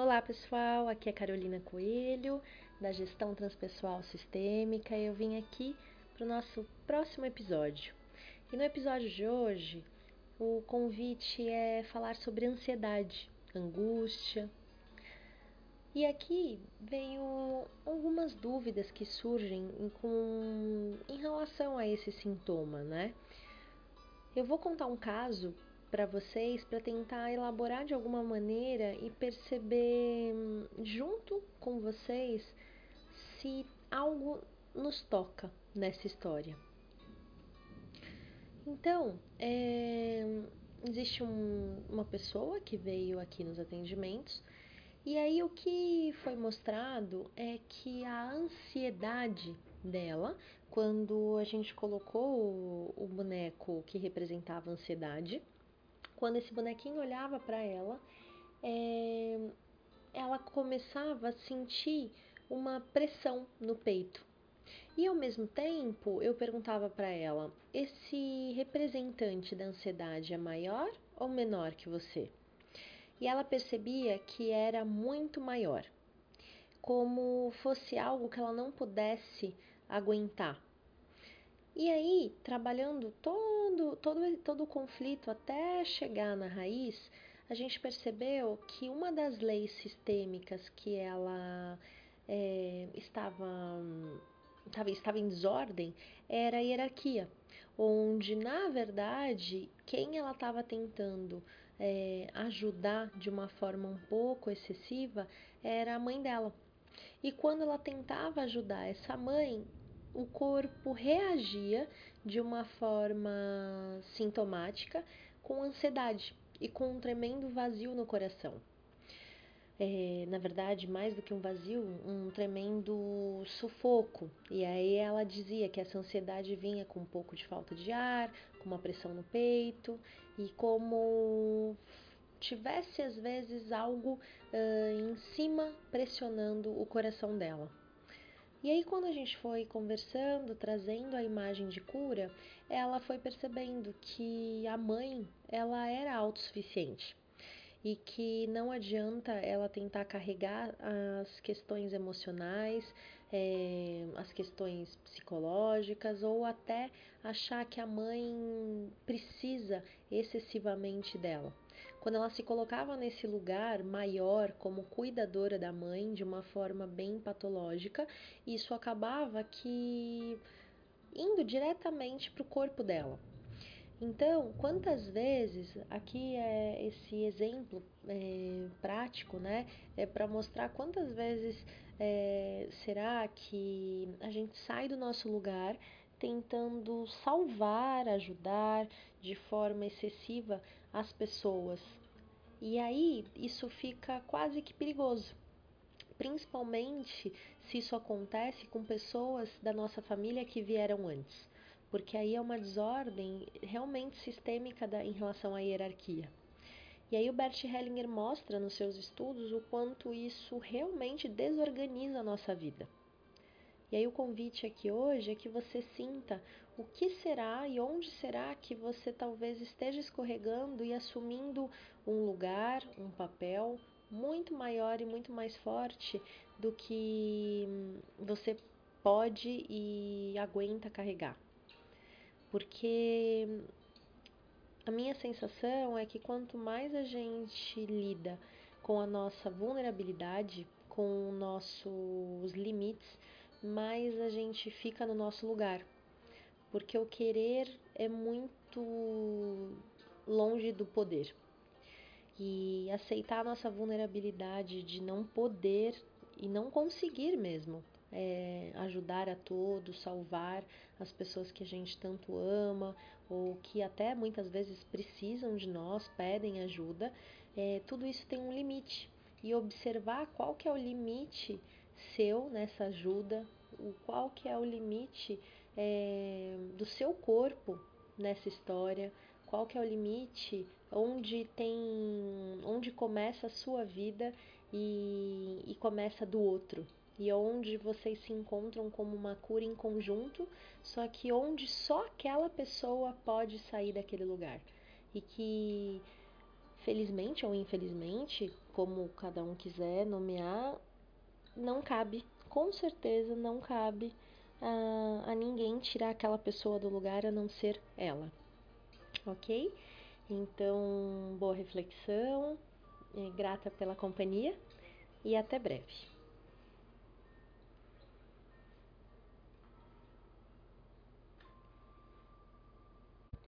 Olá pessoal, aqui é Carolina Coelho, da Gestão Transpessoal Sistêmica. Eu vim aqui para o nosso próximo episódio. E no episódio de hoje, o convite é falar sobre ansiedade, angústia. E aqui venho algumas dúvidas que surgem com, em relação a esse sintoma, né? Eu vou contar um caso para vocês para tentar elaborar de alguma maneira e perceber junto com vocês se algo nos toca nessa história. Então, é, existe um, uma pessoa que veio aqui nos atendimentos e aí o que foi mostrado é que a ansiedade dela, quando a gente colocou o, o boneco que representava a ansiedade, quando esse bonequinho olhava para ela, é, ela começava a sentir uma pressão no peito. E ao mesmo tempo, eu perguntava para ela: esse representante da ansiedade é maior ou menor que você? E ela percebia que era muito maior, como fosse algo que ela não pudesse aguentar. E aí, trabalhando todo, todo, todo o conflito até chegar na raiz, a gente percebeu que uma das leis sistêmicas que ela é, estava, estava, estava em desordem era a hierarquia, onde na verdade quem ela estava tentando é, ajudar de uma forma um pouco excessiva era a mãe dela. E quando ela tentava ajudar essa mãe, o corpo reagia de uma forma sintomática com ansiedade e com um tremendo vazio no coração. É, na verdade, mais do que um vazio, um tremendo sufoco. E aí ela dizia que essa ansiedade vinha com um pouco de falta de ar, com uma pressão no peito e como tivesse às vezes algo uh, em cima pressionando o coração dela. E aí, quando a gente foi conversando, trazendo a imagem de cura, ela foi percebendo que a mãe ela era autossuficiente e que não adianta ela tentar carregar as questões emocionais, é, as questões psicológicas ou até achar que a mãe precisa excessivamente dela. Quando ela se colocava nesse lugar maior como cuidadora da mãe de uma forma bem patológica, isso acabava que indo diretamente para o corpo dela. Então, quantas vezes, aqui é esse exemplo é, prático, né? É para mostrar quantas vezes é, será que a gente sai do nosso lugar tentando salvar, ajudar de forma excessiva as pessoas. E aí isso fica quase que perigoso, principalmente se isso acontece com pessoas da nossa família que vieram antes, porque aí é uma desordem realmente sistêmica da, em relação à hierarquia. E aí o Bert Hellinger mostra nos seus estudos o quanto isso realmente desorganiza a nossa vida. E aí o convite aqui hoje é que você sinta o que será e onde será que você talvez esteja escorregando e assumindo um lugar, um papel muito maior e muito mais forte do que você pode e aguenta carregar. Porque a minha sensação é que quanto mais a gente lida com a nossa vulnerabilidade, com nossos limites, mais a gente fica no nosso lugar. Porque o querer é muito longe do poder. E aceitar a nossa vulnerabilidade de não poder e não conseguir mesmo é, ajudar a todos, salvar as pessoas que a gente tanto ama ou que até muitas vezes precisam de nós, pedem ajuda, é, tudo isso tem um limite. E observar qual que é o limite seu nessa ajuda, o qual que é o limite é, do seu corpo nessa história, qual que é o limite, onde tem, onde começa a sua vida e, e começa do outro, e onde vocês se encontram como uma cura em conjunto, só que onde só aquela pessoa pode sair daquele lugar e que felizmente ou infelizmente, como cada um quiser nomear, não cabe, com certeza não cabe a, a ninguém tirar aquela pessoa do lugar a não ser ela. Ok? Então, boa reflexão, grata pela companhia e até breve.